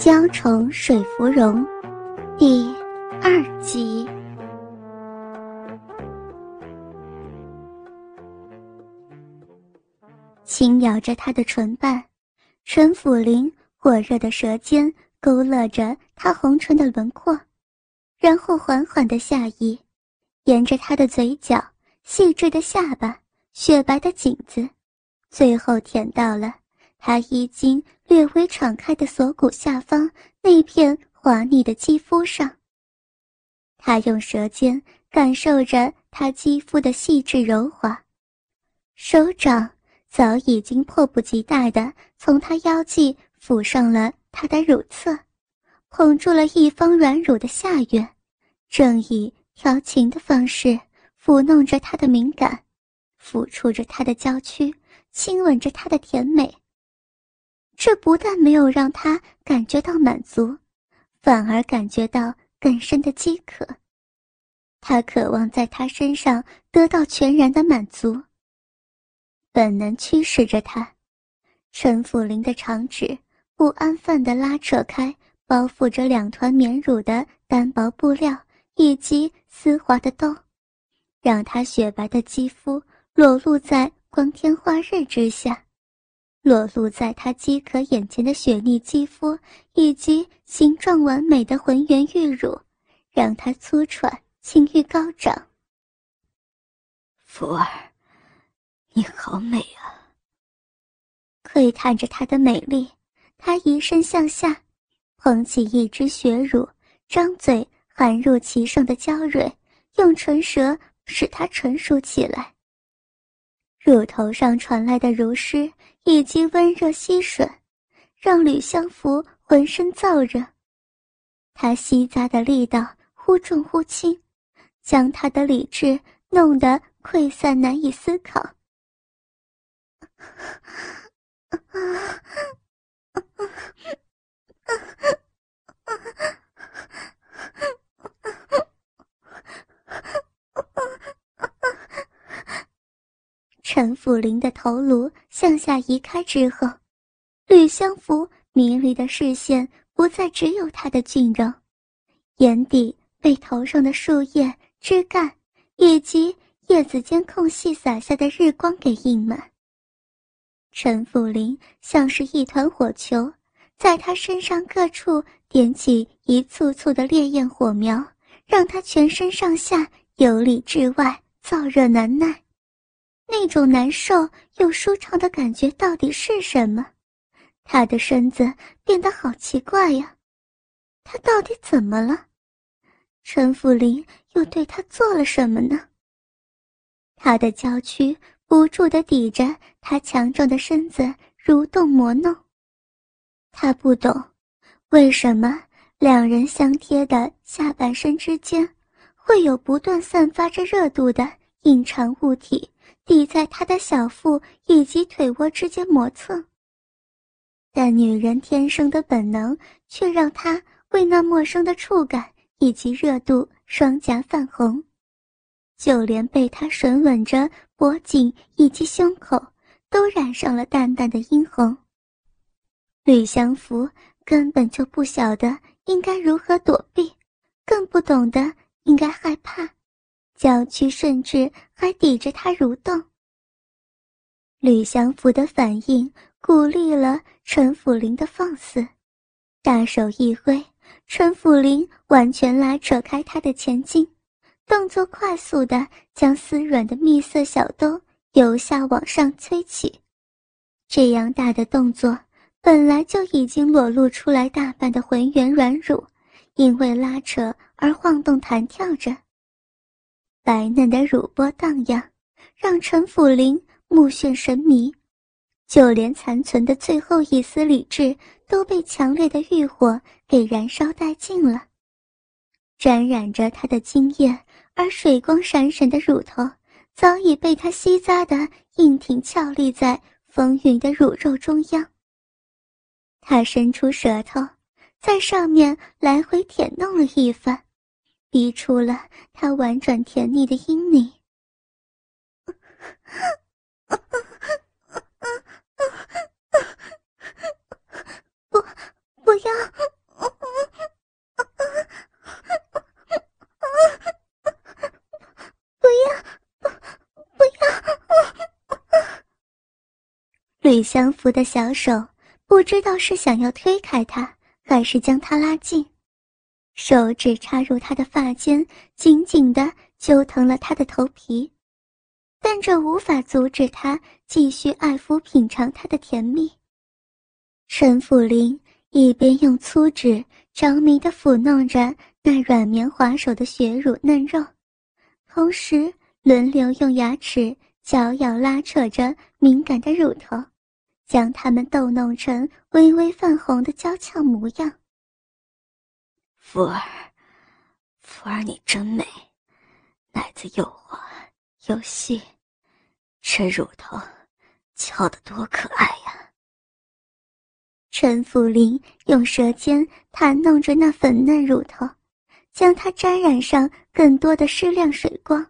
娇宠水芙蓉，第二集。轻咬着他的唇瓣，陈府林火热的舌尖勾勒着他红唇的轮廓，然后缓缓的下移，沿着他的嘴角、细致的下巴、雪白的颈子，最后舔到了。他衣襟略微敞开的锁骨下方那片滑腻的肌肤上，他用舌尖感受着他肌肤的细致柔滑，手掌早已经迫不及待地从他腰际抚上了他的乳侧，捧住了一方软乳的下缘，正以调情的方式抚弄着他的敏感，抚触着他的娇躯，亲吻着他的甜美。这不但没有让他感觉到满足，反而感觉到更深的饥渴。他渴望在他身上得到全然的满足。本能驱使着他，陈府林的长指不安分地拉扯开包覆着两团棉乳的单薄布料以及丝滑的兜，让他雪白的肌肤裸露在光天化日之下。裸露在他饥渴眼前的雪腻肌肤，以及形状完美的浑圆玉乳，让他粗喘，情欲高涨。福儿，你好美啊！窥探着她的美丽，他移身向下，捧起一只雪乳，张嘴含入其上的娇蕊，用唇舌使它成熟起来。乳头上传来的如湿以及温热吸吮，让吕相福浑身燥热。他吸咂的力道忽重忽轻，将他的理智弄得溃散，难以思考。陈府林的头颅向下移开之后，吕相福迷离的视线不再只有他的俊容，眼底被头上的树叶、枝干以及叶子间空隙洒下的日光给映满。陈府林像是一团火球，在他身上各处点起一簇簇的烈焰火苗，让他全身上下由里至外燥热难耐。那种难受又舒畅的感觉到底是什么？他的身子变得好奇怪呀！他到底怎么了？陈福林又对他做了什么呢？他的娇躯不住地抵着他强壮的身子蠕动磨弄。他不懂，为什么两人相贴的下半身之间，会有不断散发着热度的隐藏物体。抵在他的小腹以及腿窝之间磨蹭，但女人天生的本能却让她为那陌生的触感以及热度双颊泛红，就连被他吮吻着脖颈以及胸口都染上了淡淡的殷红。吕祥福根本就不晓得应该如何躲避，更不懂得应该害怕。娇躯甚至还抵着他蠕动。吕祥福的反应鼓励了陈府林的放肆，大手一挥，陈府林完全拉扯开他的前襟，动作快速的将丝软的蜜色小兜由下往上推起。这样大的动作，本来就已经裸露出来大半的浑圆软乳，因为拉扯而晃动弹跳着。白嫩的乳波荡漾，让陈府林目眩神迷，就连残存的最后一丝理智都被强烈的欲火给燃烧殆尽了。沾染着他的精液而水光闪闪的乳头，早已被他吸咂的硬挺翘立在丰腴的乳肉中央。他伸出舌头，在上面来回舔弄了一番。逼出了他婉转甜腻的阴蒂。不，不要！不要！不要！吕相福的小手不知道是想要推开他，还是将他拉近。手指插入他的发间，紧紧地揪疼了他的头皮，但这无法阻止他继续爱抚品尝他的甜蜜。陈辅林一边用粗指着迷地抚弄着那软绵滑手的血乳嫩肉，同时轮流用牙齿嚼咬拉扯着敏感的乳头。将它们逗弄成微微泛红的娇俏模样。福儿，福儿，你真美，奶子又滑又细，这乳头翘得多可爱呀！陈福林用舌尖弹弄着那粉嫩乳头，将它沾染上更多的湿亮水光，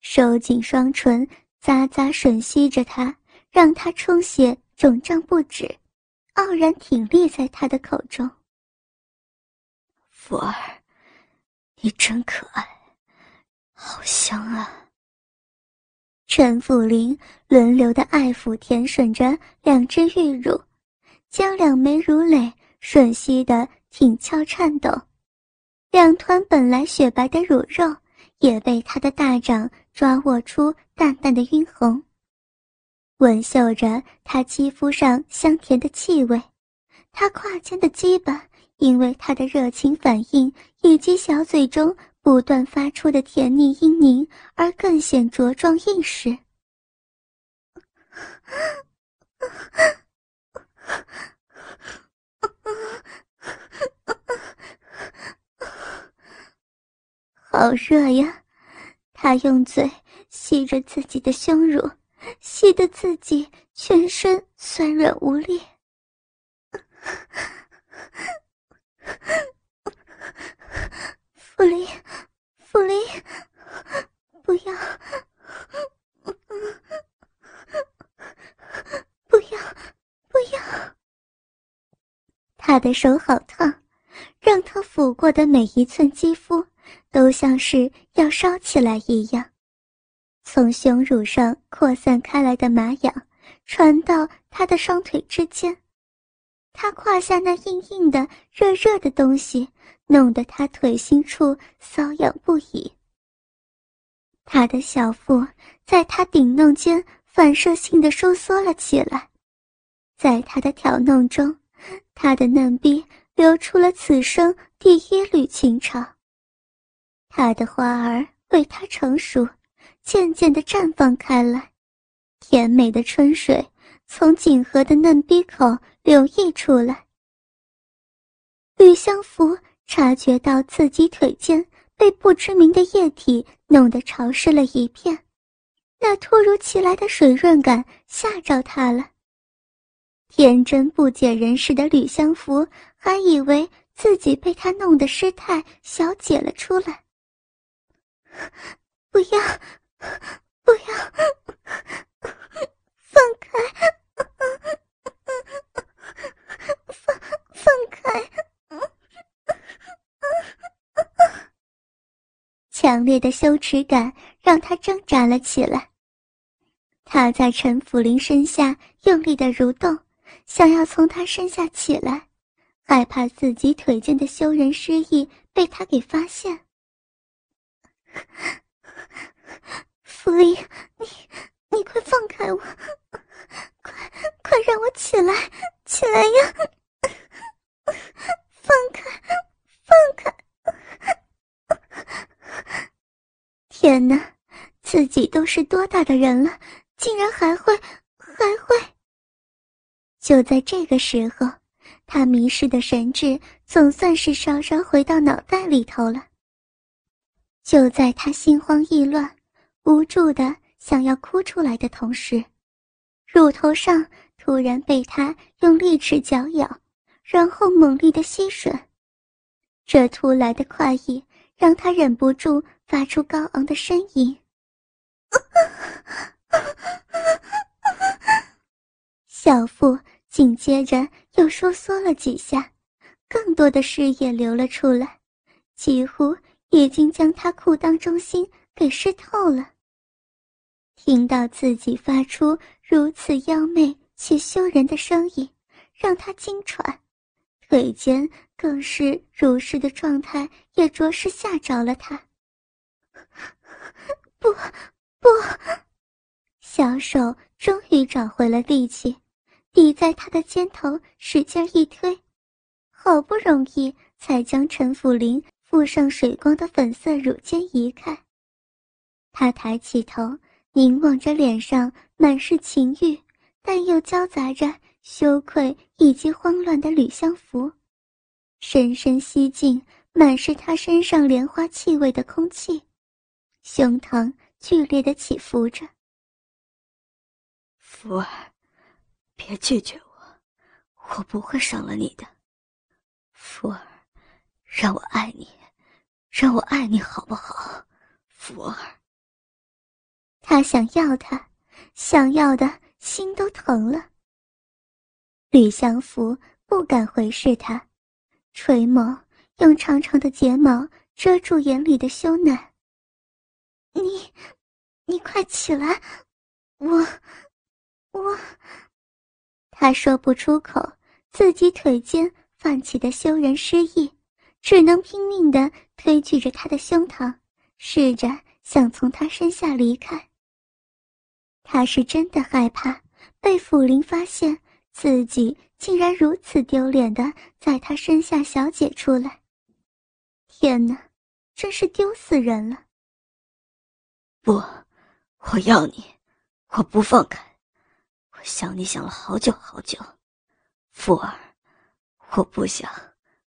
收紧双唇，咂咂吮吸着它。让它充血肿胀不止，傲然挺立在他的口中。福儿，你真可爱，好香啊！陈辅林轮流的爱抚舔吮着两只玉乳，将两枚乳蕾吮吸的挺翘颤抖，两团本来雪白的乳肉也被他的大掌抓握出淡淡的晕红。闻嗅着他肌肤上香甜的气味，他胯间的鸡巴因为他的热情反应以及小嘴中不断发出的甜腻嘤咛而更显茁壮硬实。好热呀！他用嘴吸着自己的胸乳。吸得自己全身酸软无力，弗林，弗林，不要，不要，不要！他的手好烫，让他抚过的每一寸肌肤都像是要烧起来一样。从胸乳上扩散开来的麻痒，传到他的双腿之间，他胯下那硬硬的、热热的东西，弄得他腿心处瘙痒不已。他的小腹在他顶弄间反射性的收缩了起来，在他的挑弄中，他的嫩逼流出了此生第一缕情潮。他的花儿为他成熟。渐渐地绽放开来，甜美的春水从锦河的嫩鼻口流溢出来。吕相福察觉到自己腿间被不知名的液体弄得潮湿了一片，那突如其来的水润感吓着他了。天真不解人事的吕相福还以为自己被他弄得失态，小解了出来。不要！不要，放开！放放开！强烈的羞耻感让他挣扎了起来。他在陈福林身下用力的蠕动，想要从他身下起来，害怕自己腿间的羞人失意被他给发现。福林，你你快放开我！快快让我起来，起来呀！放开，放开！天哪，自己都是多大的人了，竟然还会还会！就在这个时候，他迷失的神智总算是稍稍回到脑袋里头了。就在他心慌意乱。无助的想要哭出来的同时，乳头上突然被他用利齿绞咬，然后猛力的吸吮。这突来的快意让他忍不住发出高昂的呻吟。小腹紧接着又收缩了几下，更多的湿液流了出来，几乎已经将他裤裆中心给湿透了。听到自己发出如此妖媚且羞人的声音，让他惊喘，腿间更是如是的状态，也着实吓着了他。不，不，小手终于找回了力气，抵在他的肩头，使劲一推，好不容易才将陈辅林附上水光的粉色乳尖移开。他抬起头，凝望着脸上满是情欲。但又交杂着羞愧以及慌乱的吕相福，深深吸进满是他身上莲花气味的空气，胸膛剧烈的起伏着。福儿，别拒绝我，我不会伤了你的。福儿，让我爱你，让我爱你好不好？福儿，他想要他，想要的。心都疼了。吕相福不敢回视他，垂眸，用长长的睫毛遮住眼里的羞赧。你，你快起来，我，我。他说不出口，自己腿间泛起的羞人失意，只能拼命的推拒着他的胸膛，试着想从他身下离开。他是真的害怕被府林发现自己竟然如此丢脸的在他身下小姐出来。天哪，真是丢死人了！不，我要你，我不放开，想你想了好久好久，福儿，我不想，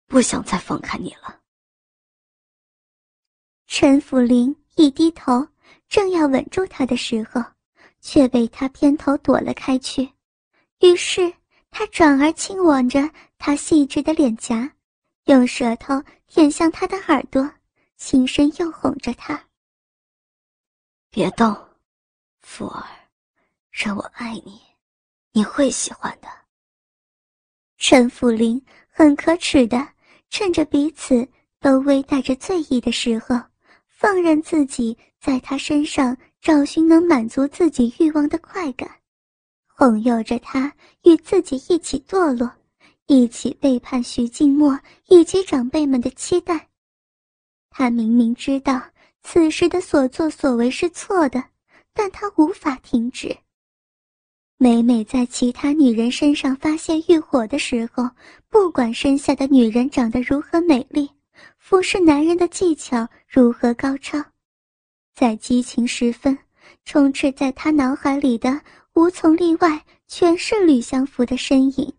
不想再放开你了。陈福林一低头，正要吻住他的时候。却被他偏头躲了开去，于是他转而亲吻着他细致的脸颊，用舌头舔向他的耳朵，轻声又哄着他：“别动，福儿，让我爱你，你会喜欢的。”陈福林很可耻的，趁着彼此都微带着醉意的时候，放任自己在他身上。找寻能满足自己欲望的快感，哄诱着他与自己一起堕落，一起背叛徐静默以及长辈们的期待。他明明知道此时的所作所为是错的，但他无法停止。每每在其他女人身上发现欲火的时候，不管身下的女人长得如何美丽，服侍男人的技巧如何高超。在激情时分，充斥在他脑海里的无从例外，全是吕相福的身影。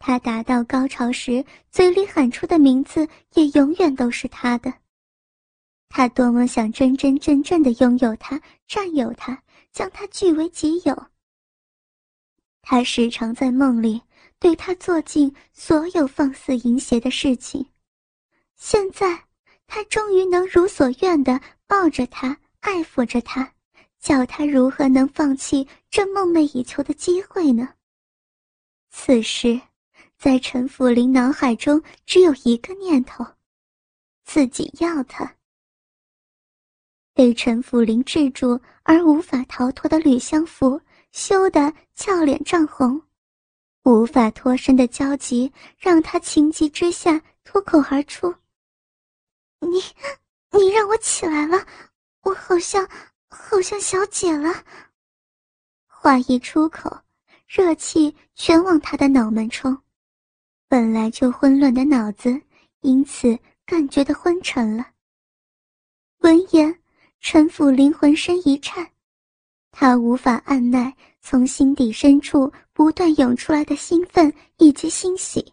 他达到高潮时，嘴里喊出的名字也永远都是他的。他多么想真真正正的拥有他，占有他，将他据为己有。他时常在梦里对他做尽所有放肆淫邪的事情。现在，他终于能如所愿的。抱着他，爱抚着他，叫他如何能放弃这梦寐以求的机会呢？此时，在陈福林脑海中只有一个念头：自己要他。被陈福林制住而无法逃脱的吕相福，羞得俏脸涨红，无法脱身的焦急让他情急之下脱口而出：“你。”你让我起来了，我好像好像小姐了。话一出口，热气全往他的脑门冲，本来就混乱的脑子因此更觉得昏沉了。闻言，陈府灵魂身一颤，他无法按耐从心底深处不断涌出来的兴奋以及欣喜。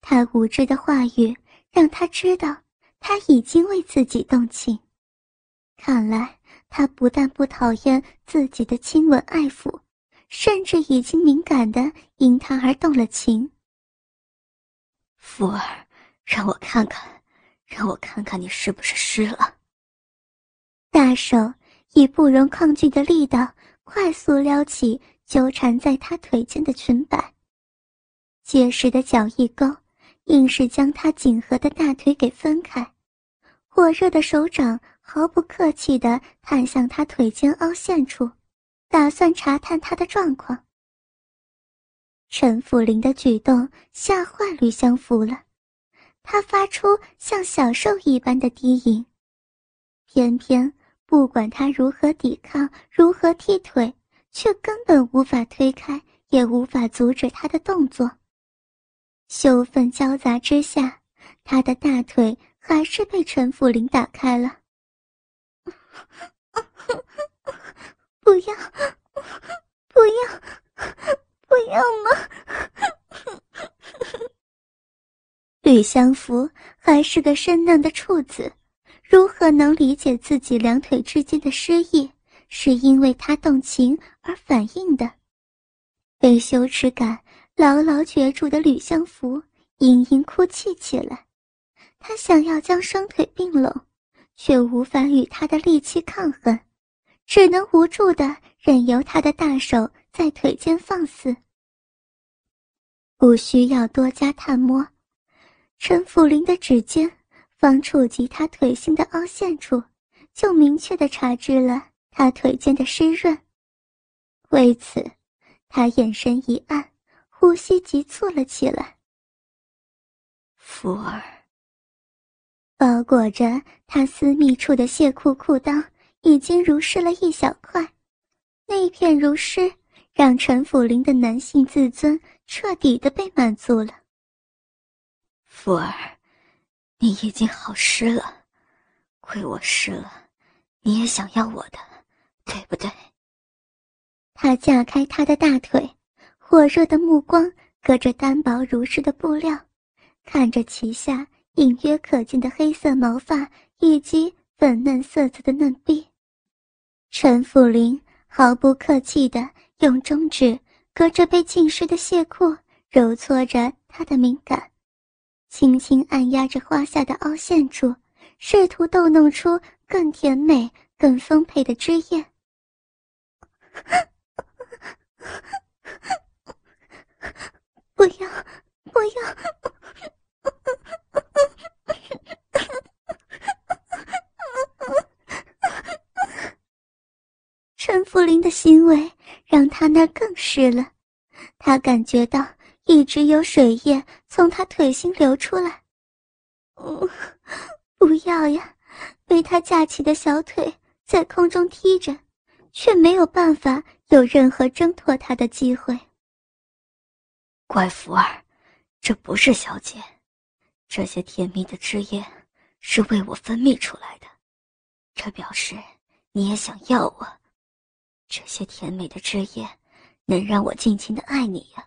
他无知的话语让他知道。他已经为自己动情，看来他不但不讨厌自己的亲吻爱抚，甚至已经敏感的因他而动了情。福儿，让我看看，让我看看你是不是湿了。大手以不容抗拒的力道快速撩起纠缠在他腿间的裙摆，结实的脚一勾，硬是将他紧合的大腿给分开。火热的手掌毫不客气地探向他腿间凹陷处，打算查探他的状况。陈府林的举动吓坏吕相福了，他发出像小兽一般的低吟，偏偏不管他如何抵抗，如何踢腿，却根本无法推开，也无法阻止他的动作。羞愤交杂之下，他的大腿还是被陈福林打开了。不要，不要，不要吗？吕相福还是个生嫩的处子，如何能理解自己两腿之间的失意是因为他动情而反应的？被羞耻感牢牢攫住的吕相福嘤嘤哭泣起来，他想要将双腿并拢，却无法与他的力气抗衡。只能无助的任由他的大手在腿间放肆，不需要多加探摸，陈府林的指尖方触及他腿心的凹陷处，就明确的察知了他腿间的湿润。为此，他眼神一暗，呼吸急促了起来。福儿，包裹着他私密处的亵裤裤裆。已经如湿了一小块，那片如湿，让陈府林的男性自尊彻底的被满足了。福儿，你已经好湿了，亏我湿了，你也想要我的，对不对？他架开他的大腿，火热的目光隔着单薄如湿的布料，看着其下隐约可见的黑色毛发以及粉嫩色泽的嫩臂。陈府林毫不客气地用中指隔着被浸湿的亵裤揉搓着她的敏感，轻轻按压着花下的凹陷处，试图逗弄出更甜美、更丰沛的汁液。不要，不要！陈福林的行为让他那更湿了，他感觉到一直有水液从他腿心流出来。嗯，不要呀！被他架起的小腿在空中踢着，却没有办法有任何挣脱他的机会。乖福儿，这不是小姐，这些甜蜜的汁液是为我分泌出来的，这表示你也想要我。这些甜美的汁液，能让我尽情的爱你呀，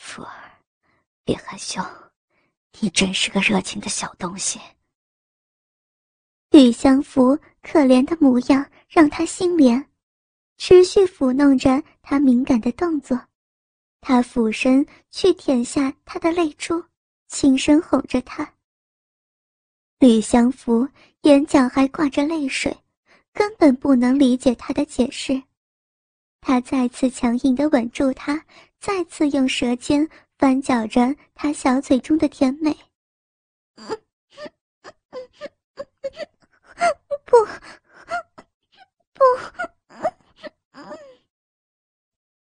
福儿，别害羞，你真是个热情的小东西。吕相福可怜的模样让他心怜，持续抚弄着他敏感的动作，他俯身去舔下他的泪珠，轻声哄着他。吕相福眼角还挂着泪水。根本不能理解他的解释，他再次强硬的吻住他，再次用舌尖翻搅着他小嘴中的甜美。不，不，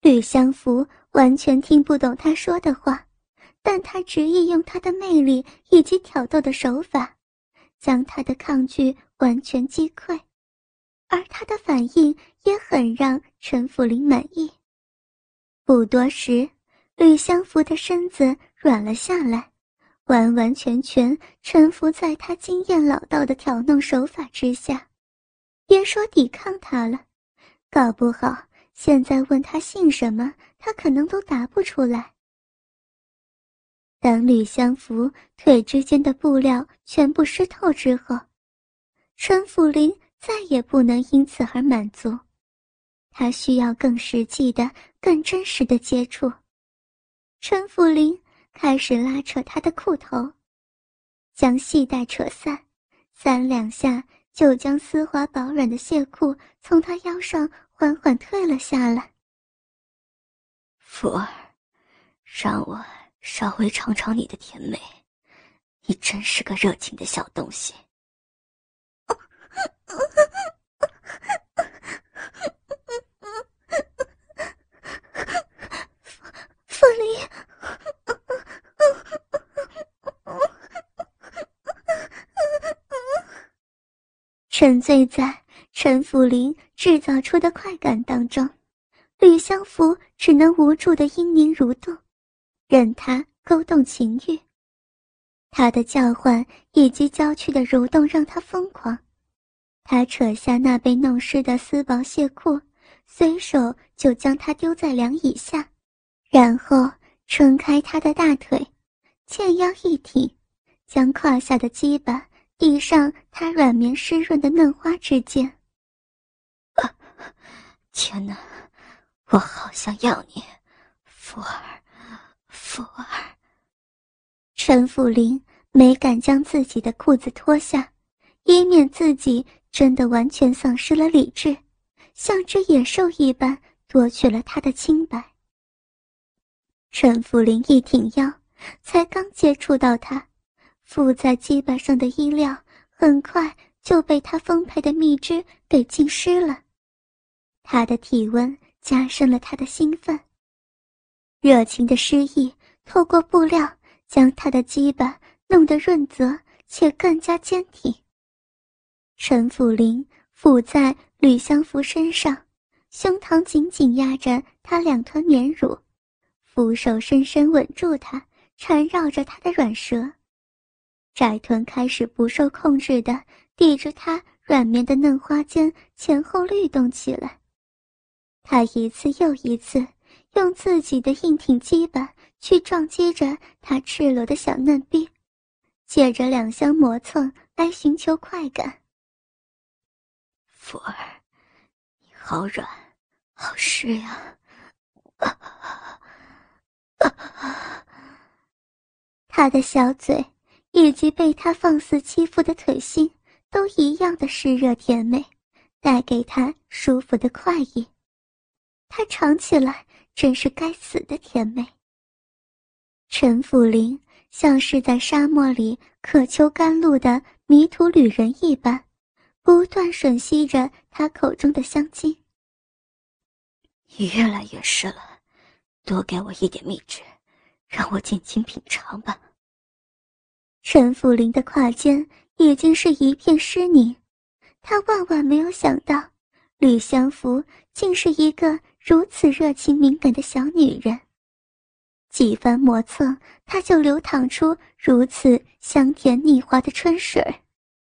吕相福完全听不懂他说的话，但他执意用他的魅力以及挑逗的手法，将他的抗拒完全击溃。而他的反应也很让陈福林满意。不多时，吕相福的身子软了下来，完完全全臣服在他经验老道的挑弄手法之下。别说抵抗他了，搞不好现在问他姓什么，他可能都答不出来。当吕相福腿之间的布料全部湿透之后，陈府林。再也不能因此而满足，他需要更实际的、更真实的接触。陈福林开始拉扯他的裤头，将系带扯散，三两下就将丝滑薄软的亵裤从他腰上缓缓退了下来。福儿，让我稍微尝尝你的甜美，你真是个热情的小东西。沉醉在陈府林制造出的快感当中，吕相福只能无助的嘤咛蠕动，任他勾动情欲。他的叫唤以及娇躯的蠕动让他疯狂。他扯下那被弄湿的丝薄亵裤，随手就将它丢在凉椅下，然后撑开他的大腿，前腰一挺，将胯下的鸡巴递上他软绵湿润的嫩花之间。天哪，我好想要你，福儿，福儿。陈福林没敢将自己的裤子脱下，以免自己真的完全丧失了理智，像只野兽一般夺取了他的清白。陈福林一挺腰，才刚接触到他，附在鸡巴上的衣料很快就被他丰沛的蜜汁给浸湿了，他的体温加深了他的兴奋，热情的诗意透过布料。将他的鸡巴弄得润泽且更加坚挺。陈福林伏在吕相福身上，胸膛紧紧压着他两团绵乳，扶手深深吻住他，缠绕着他的软舌，窄臀开始不受控制的抵着他软绵的嫩花间前后律动起来。他一次又一次用自己的硬挺基板。去撞击着他赤裸的小嫩逼，借着两相磨蹭来寻求快感。福儿，你好软，好湿呀！他的小嘴以及被他放肆欺负的腿心，都一样的湿热甜美，带给他舒服的快意。他尝起来真是该死的甜美。陈福林像是在沙漠里渴求甘露的迷途旅人一般，不断吮吸着他口中的香精。越来越湿了，多给我一点蜜汁，让我尽情品尝吧。陈福林的胯间已经是一片湿泥，他万万没有想到，吕相福竟是一个如此热情敏感的小女人。几番磨蹭，他就流淌出如此香甜腻滑的春水。